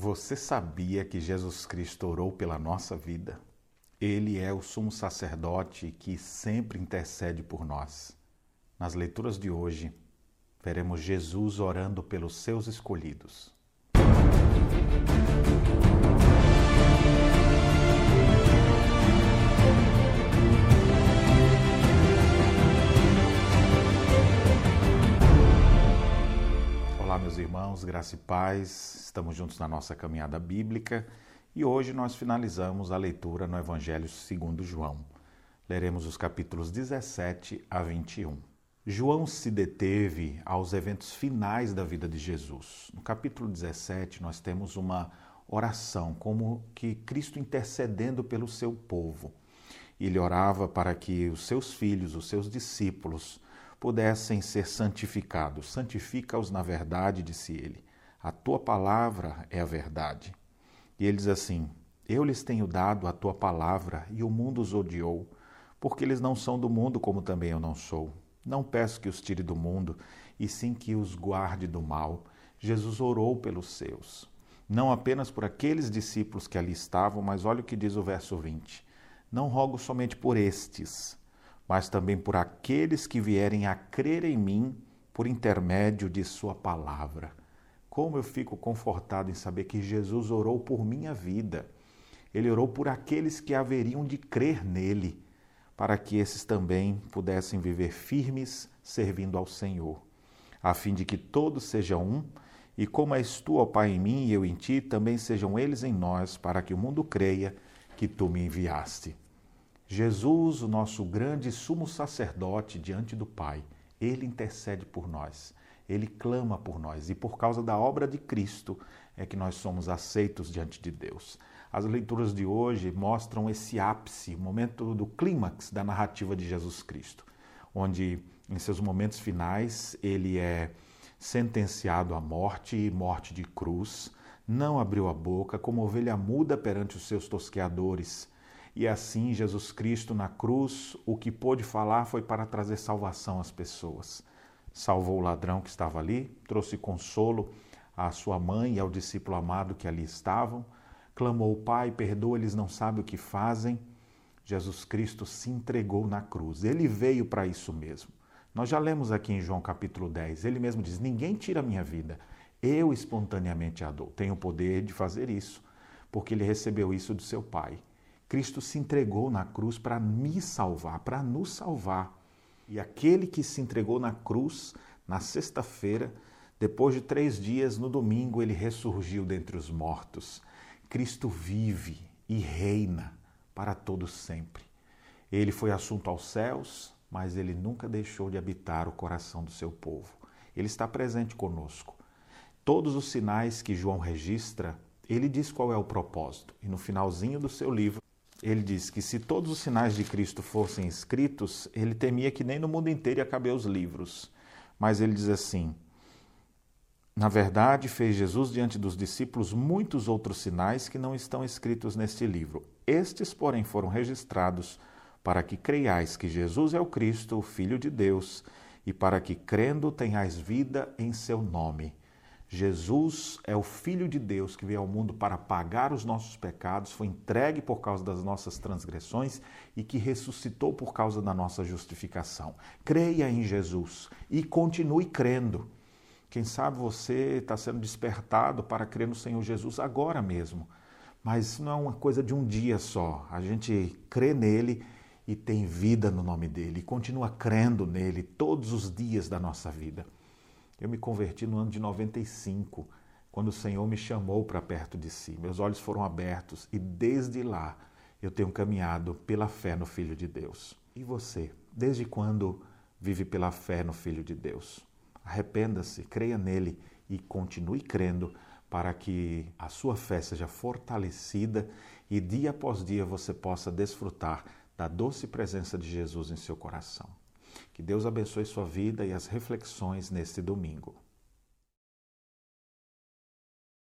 Você sabia que Jesus Cristo orou pela nossa vida? Ele é o sumo sacerdote que sempre intercede por nós. Nas leituras de hoje, veremos Jesus orando pelos seus escolhidos. Meus irmãos, graça e paz. Estamos juntos na nossa caminhada bíblica e hoje nós finalizamos a leitura no Evangelho segundo João. Leremos os capítulos 17 a 21. João se deteve aos eventos finais da vida de Jesus. No capítulo 17, nós temos uma oração, como que Cristo intercedendo pelo seu povo. Ele orava para que os seus filhos, os seus discípulos, pudessem ser santificados. Santifica-os na verdade, disse ele. A tua palavra é a verdade. E ele diz assim: Eu lhes tenho dado a tua palavra e o mundo os odiou, porque eles não são do mundo, como também eu não sou. Não peço que os tire do mundo, e sim que os guarde do mal. Jesus orou pelos seus. Não apenas por aqueles discípulos que ali estavam, mas olha o que diz o verso 20. Não rogo somente por estes, mas também por aqueles que vierem a crer em mim por intermédio de Sua palavra. Como eu fico confortado em saber que Jesus orou por minha vida. Ele orou por aqueles que haveriam de crer nele, para que esses também pudessem viver firmes servindo ao Senhor, a fim de que todos sejam um, e como és tu, ó Pai, em mim e eu em ti, também sejam eles em nós, para que o mundo creia que tu me enviaste. Jesus, o nosso grande sumo sacerdote diante do Pai, ele intercede por nós, ele clama por nós e por causa da obra de Cristo é que nós somos aceitos diante de Deus. As leituras de hoje mostram esse ápice, o momento do clímax da narrativa de Jesus Cristo, onde em seus momentos finais ele é sentenciado à morte e morte de cruz, não abriu a boca como ovelha muda perante os seus tosqueadores e assim, Jesus Cristo na cruz, o que pôde falar foi para trazer salvação às pessoas. Salvou o ladrão que estava ali, trouxe consolo à sua mãe e ao discípulo amado que ali estavam, clamou: Pai, perdoa, eles não sabem o que fazem. Jesus Cristo se entregou na cruz. Ele veio para isso mesmo. Nós já lemos aqui em João capítulo 10. Ele mesmo diz: Ninguém tira a minha vida. Eu espontaneamente a dou. Tenho o poder de fazer isso, porque ele recebeu isso do seu Pai. Cristo se entregou na cruz para me salvar, para nos salvar. E aquele que se entregou na cruz, na sexta-feira, depois de três dias, no domingo, ele ressurgiu dentre os mortos. Cristo vive e reina para todo sempre. Ele foi assunto aos céus, mas ele nunca deixou de habitar o coração do seu povo. Ele está presente conosco. Todos os sinais que João registra, ele diz qual é o propósito. E no finalzinho do seu livro, ele diz que se todos os sinais de Cristo fossem escritos, ele temia que nem no mundo inteiro ia caber os livros. Mas ele diz assim: Na verdade, fez Jesus diante dos discípulos muitos outros sinais que não estão escritos neste livro. Estes, porém, foram registrados para que creiais que Jesus é o Cristo, o Filho de Deus, e para que, crendo, tenhais vida em seu nome. Jesus é o Filho de Deus que veio ao mundo para pagar os nossos pecados, foi entregue por causa das nossas transgressões e que ressuscitou por causa da nossa justificação. Creia em Jesus e continue crendo. Quem sabe você está sendo despertado para crer no Senhor Jesus agora mesmo. Mas não é uma coisa de um dia só. A gente crê nele e tem vida no nome dele, e continua crendo nele todos os dias da nossa vida. Eu me converti no ano de 95, quando o Senhor me chamou para perto de si. Meus olhos foram abertos e desde lá eu tenho caminhado pela fé no Filho de Deus. E você, desde quando vive pela fé no Filho de Deus? Arrependa-se, creia nele e continue crendo para que a sua fé seja fortalecida e dia após dia você possa desfrutar da doce presença de Jesus em seu coração. Que Deus abençoe sua vida e as reflexões neste domingo.